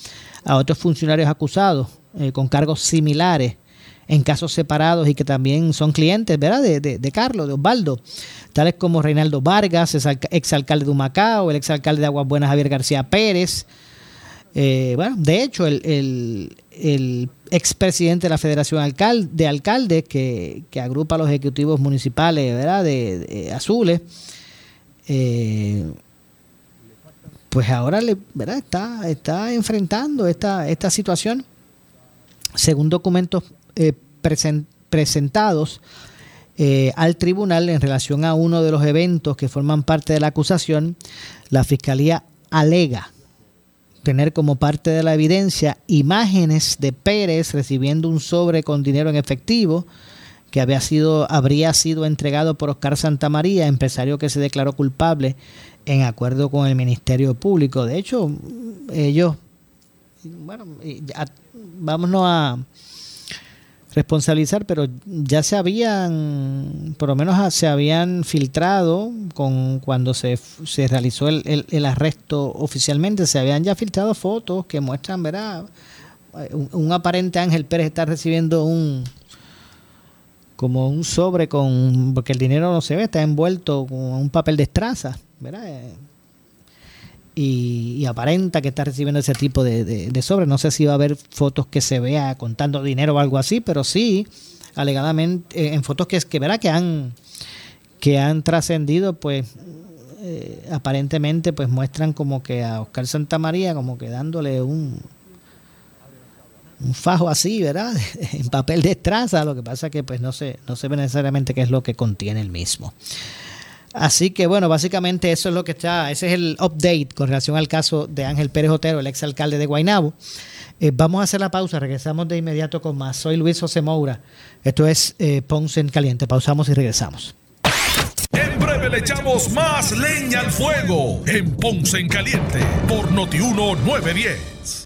Speaker 1: a otros funcionarios acusados eh, con cargos similares en casos separados y que también son clientes, ¿verdad? De, de, Carlos, de Osvaldo, tales como Reinaldo Vargas, exalcalde de Humacao, el exalcalde de Aguas Buenas Javier García Pérez, eh, bueno, de hecho, el, el, expresidente de la Federación de Alcaldes, que, agrupa a los ejecutivos municipales ¿verdad? de, Azules, eh, pues ahora le, ¿verdad? Está, está enfrentando esta, esta situación. Según documentos eh, presentados al tribunal en relación a uno de los eventos que forman parte de la acusación, la Fiscalía alega tener como parte de la evidencia imágenes de Pérez recibiendo un sobre con dinero en efectivo que había sido, habría sido entregado por Oscar Santamaría, empresario que se declaró culpable en acuerdo con el Ministerio Público. De hecho, ellos, bueno, vámonos a responsabilizar, pero ya se habían, por lo menos se habían filtrado con cuando se, se realizó el, el, arresto oficialmente, se habían ya filtrado fotos que muestran, verá, un, aparente Ángel Pérez está recibiendo un como un sobre con porque el dinero no se ve, está envuelto con un papel de estraza, ¿verdad? Y, aparenta que está recibiendo ese tipo de, de, sobre. No sé si va a haber fotos que se vea contando dinero o algo así, pero sí, alegadamente, eh, en fotos que, que verá que han, que han trascendido, pues eh, aparentemente pues muestran como que a Oscar Santamaría como que dándole un un fajo así, ¿verdad? en papel de estraza, lo que pasa que pues no se, no se ve necesariamente qué es lo que contiene el mismo. Así que bueno, básicamente eso es lo que está, ese es el update con relación al caso de Ángel Pérez Otero, el exalcalde de Guaynabo. Eh, vamos a hacer la pausa, regresamos de inmediato con más. Soy Luis José Moura, esto es eh, Ponce en Caliente, pausamos y regresamos.
Speaker 2: En breve le echamos más leña al fuego en Ponce en Caliente por Notiuno 910.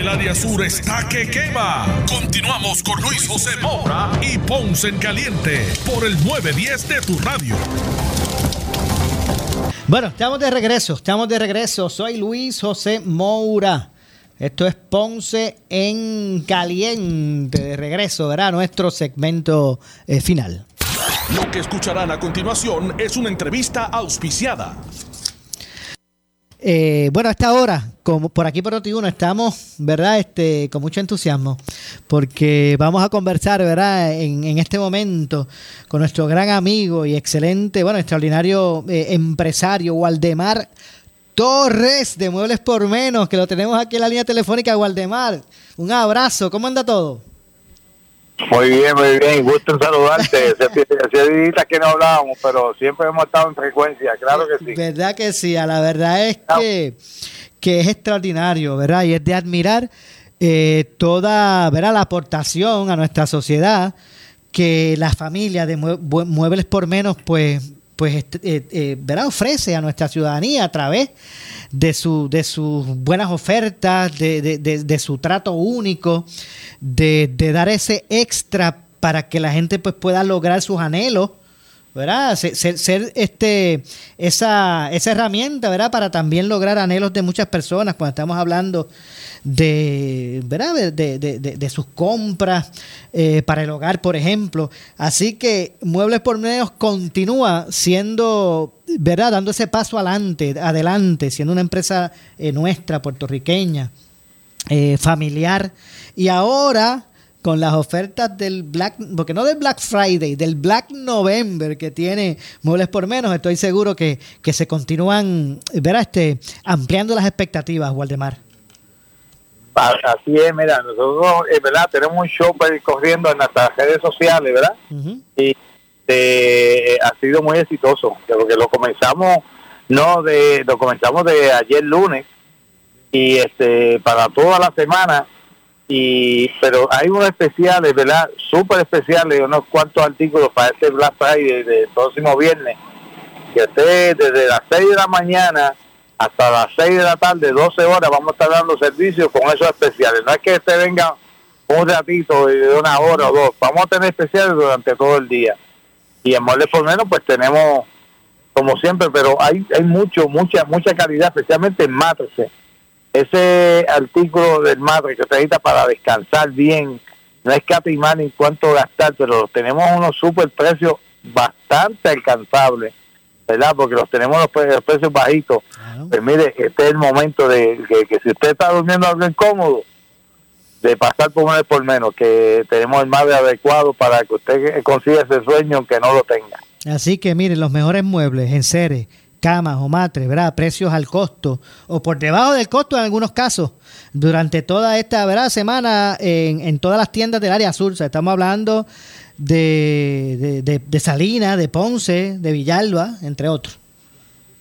Speaker 2: El área sur está que quema. Continuamos con Luis José Moura y Ponce en Caliente por el 910 de tu radio.
Speaker 1: Bueno, estamos de regreso, estamos de regreso. Soy Luis José Moura. Esto es Ponce en Caliente. De regreso, ¿verdad? Nuestro segmento eh, final.
Speaker 2: Lo que escucharán a continuación es una entrevista auspiciada.
Speaker 1: Eh, bueno, a esta hora, como por aquí por Noti1, estamos, ¿verdad? Este, con mucho entusiasmo, porque vamos a conversar, ¿verdad? En, este momento con nuestro gran amigo y excelente, bueno, extraordinario eh, empresario, Waldemar Torres, de Muebles por Menos, que lo tenemos aquí en la línea telefónica, Waldemar. Un abrazo, ¿cómo anda todo?
Speaker 9: Muy bien, muy bien. Gusto en saludarte. Hace días que no hablábamos, pero siempre hemos estado en frecuencia, claro que sí.
Speaker 1: Verdad que sí, a la verdad es que, que es extraordinario, ¿verdad? Y es de admirar eh, toda, ¿verdad? La aportación a nuestra sociedad que la familia de Muebles por Menos, pues pues este, eh, eh, ¿verdad? ofrece a nuestra ciudadanía a través de, su, de sus buenas ofertas, de, de- de- su trato único, de, de dar ese extra para que la gente pues pueda lograr sus anhelos. ¿Verdad? Ser, ser- este, esa, esa herramienta, ¿verdad? Para también lograr anhelos de muchas personas cuando estamos hablando de, ¿verdad? De, de- de- de- de sus compras eh, para el hogar, por ejemplo. Así que Muebles por Menos continúa siendo, ¿verdad? Dando ese paso adelante, adelante, siendo una empresa eh, nuestra, puertorriqueña, eh, familiar. Y ahora con las ofertas del Black, porque no del Black Friday, del Black November que tiene Muebles por Menos, estoy seguro que, que se continúan, ¿verdad? Este, ampliando las expectativas, Waldemar.
Speaker 9: Así es, mira, nosotros, eh, ¿verdad? Tenemos un shopper corriendo en nuestras redes sociales, ¿verdad? Y eh, ha sido muy exitoso, porque lo comenzamos, no de, lo comenzamos de ayer lunes y este para toda la semana y pero hay unos especiales, ¿verdad? Súper especiales, unos cuantos artículos para este Black Friday del próximo viernes, que esté desde las 6 de la mañana hasta las 6 de la tarde, 12 horas, vamos a estar dando servicios con esos especiales. No es que este venga un ratito de una hora o dos, vamos a tener especiales durante todo el día. Y en Muebles por Menos, pues tenemos, como siempre, pero hay hay mucho, mucha, mucha calidad, especialmente en matrices. Ese artículo del madre que se necesita para descansar bien, no es catimar ni cuánto gastar, pero tenemos unos super precios bastante alcanzables, ¿verdad? Porque los tenemos los, pre- los precios bajitos. Pues mire, este es el momento de que, que si usted está durmiendo algo incómodo, de pasar por menos por menos, que tenemos el madre adecuado para que usted consiga ese sueño aunque no lo tenga.
Speaker 1: Así que miren, los mejores muebles en seres, camas o matres, ¿verdad? Precios al costo o por debajo del costo en algunos casos. Durante toda esta ¿verdad? semana en, en todas las tiendas del área sur, o sea, estamos hablando de, de, de- de Salinas, de Ponce, de Villalba, entre otros.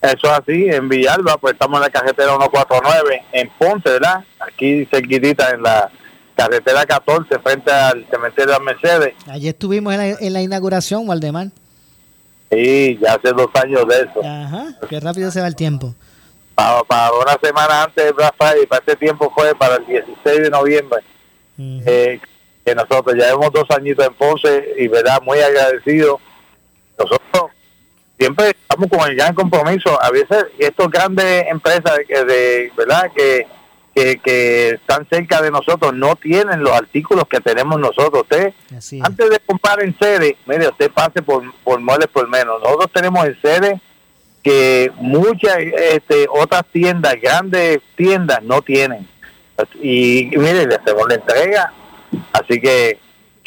Speaker 9: Eso es así, en Villalba, pues estamos en la carretera 149, en Ponce, ¿verdad? Aquí cerquitita en la carretera 14, frente al cementerio de las Mercedes.
Speaker 1: Ayer estuvimos en la, en la inauguración, Waldemar.
Speaker 9: Sí, ya hace dos años de eso.
Speaker 1: Ajá, qué rápido se va el tiempo.
Speaker 9: Para, para una semana antes de Black Friday, para este tiempo fue para el 16 de noviembre. eh, que nosotros ya llevamos dos añitos en Ponce y verdad muy agradecidos. Nosotros siempre estamos con el gran compromiso. A veces estas grandes empresas que de verdad que, que, que están cerca de nosotros no tienen los artículos que tenemos nosotros. Usted antes de comprar en sede, mire, usted pase por, por muebles por menos. Nosotros tenemos en sede que muchas este, otras tiendas, grandes tiendas, no tienen. Y, y mire, le hacemos la entrega. Así que,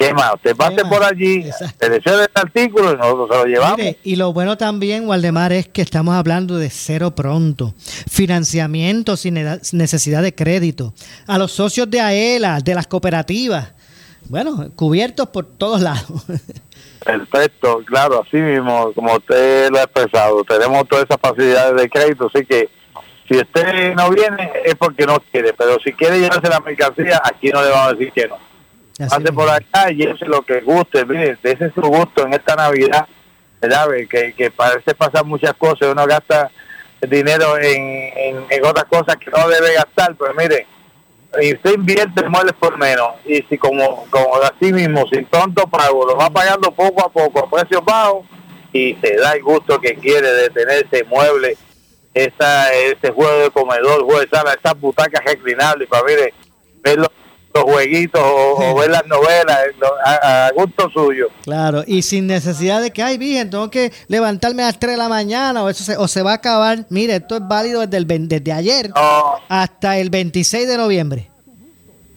Speaker 9: ¿qué más? Usted pase por allí, seleccione el artículo y nosotros se lo llevamos.
Speaker 1: Mire, y lo bueno también, Waldemar, es que estamos hablando de cero pronto, financiamiento sin necesidad de crédito, a los socios de AELA, de las cooperativas, bueno, cubiertos por todos lados.
Speaker 9: Perfecto, claro, así mismo, como usted lo ha expresado, tenemos todas esas facilidades de crédito, así que si usted no viene es porque no quiere, pero si quiere llevarse la mercancía, aquí no le vamos a decir que no. Pase por acá y llévese lo que guste, mire, ese es su gusto en esta Navidad, ¿verdad? Ve Que, que parece pasar muchas cosas, uno gasta dinero en, en, en otras cosas que no debe gastar, pero mire, y usted invierte en muebles por menos y si como como así mismo sin tonto pago lo va pagando poco a poco a precios bajos y se da el gusto que quiere de tener ese mueble esa ese juego de comedor juego de sala esas butacas reclinables para mire, ver los, jueguitos o, o ver las novelas a, a gusto suyo
Speaker 1: Claro, y sin necesidad de que, ay, virgen, tengo que levantarme a las 3 de la mañana o, eso se, o se va a acabar. Mire, esto es válido desde, el, desde ayer hasta el 26 de noviembre.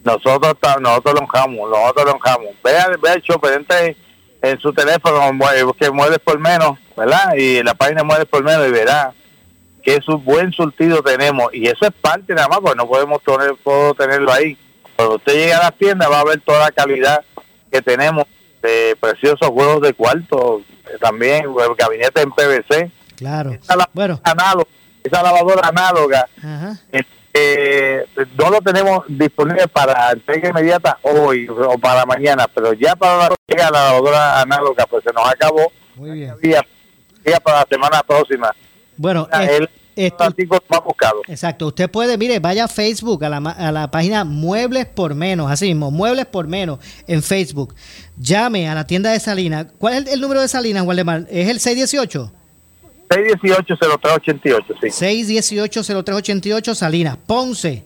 Speaker 9: nosotros nosotros lo honramos, nosotros lo honramos. Vea, vea el shopper, entre en su teléfono, mue- busque muebles por menos, ¿verdad? Y la página muebles por menos y verá que es un buen surtido tenemos. Y eso es parte nada más, pues no podemos tener, puedo tenerlo ahí. Cuando usted llega a la tienda va a ver toda la calidad que tenemos de preciosos juegos de cuarto, eh, también gabinete en PVC.
Speaker 1: Claro.
Speaker 9: Esa, la- análoga, esa lavadora análoga
Speaker 1: Ajá.
Speaker 9: eh, no lo tenemos disponible para entrega inmediata hoy o para mañana, pero ya para la la lavadora análoga, pues se nos acabó.
Speaker 1: Muy bien.
Speaker 9: Había día para la semana próxima.
Speaker 1: Bueno,
Speaker 9: el artículo más buscado.
Speaker 1: Exacto, usted puede, mire, vaya a Facebook, a la, a la página Muebles por Menos, así mismo, Muebles por Menos en Facebook. Llame a la tienda de Salinas. ¿Cuál es el, el número de Salinas, Waldemar? ¿Es el 618?
Speaker 9: 618-0388, sí.
Speaker 1: 618-0388, Salinas. Ponce.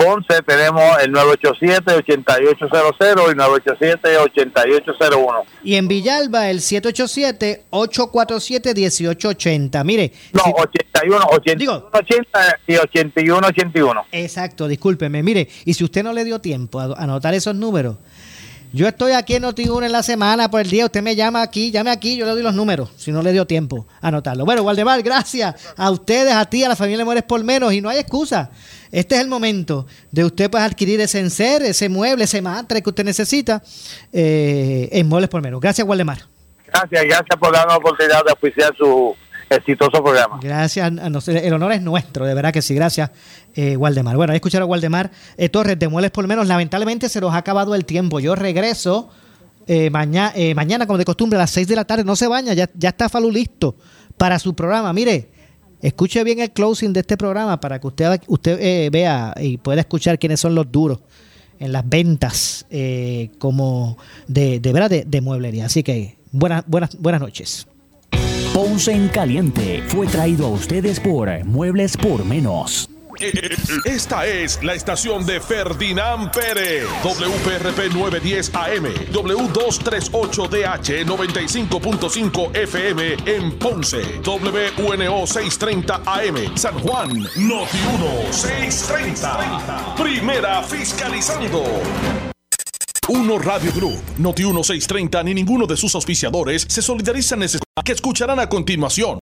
Speaker 9: Ponce tenemos el 987-8800 y 987-8801.
Speaker 1: Y en Villalba el 787-847-1880. Mire.
Speaker 9: No, 81, 81 80 y 81, 81.
Speaker 1: Exacto, discúlpeme. Mire, y si usted no le dio tiempo a anotar esos números, yo estoy aquí en Notiuno en la semana por el día. Usted me llama aquí, llame aquí, yo le doy los números, si no le dio tiempo a anotarlo. Bueno, Waldemar, gracias a ustedes, a ti, a la familia Muebles por Menos. Y no hay excusa. Este es el momento de usted pues, adquirir ese enser, ese mueble, ese mantra que usted necesita eh, en Muebles por Menos. Gracias, Waldemar.
Speaker 9: Gracias, gracias por darnos la oportunidad de oficiar su exitoso programa.
Speaker 1: Gracias, a nosotros, el honor es nuestro, de verdad que sí, gracias, eh, Waldemar. Bueno, ahí escucharon a Waldemar eh, Torres de Muebles por Menos. Lamentablemente se nos ha acabado el tiempo. Yo regreso eh, mañana, eh, mañana, como de costumbre, a las 6 de la tarde. No se baña, ya, ya está Falu listo para su programa. Mire, escuche bien el closing de este programa para que usted, usted eh, vea y pueda escuchar quiénes son los duros en las ventas eh, como de, de, de, de mueblería. Así que buenas, buenas, buenas noches.
Speaker 10: Ponce en Caliente fue traído a ustedes por Muebles por Menos.
Speaker 2: Esta es la estación de Ferdinand Pérez, WPRP 910 AM, W238DH 95.5 FM en Ponce, WNO 630 AM, San Juan, Noti 1 630. Primera fiscalizando. Uno Radio Group, Noti 1630 ni ninguno de sus auspiciadores se solidarizan en que escucharán a continuación.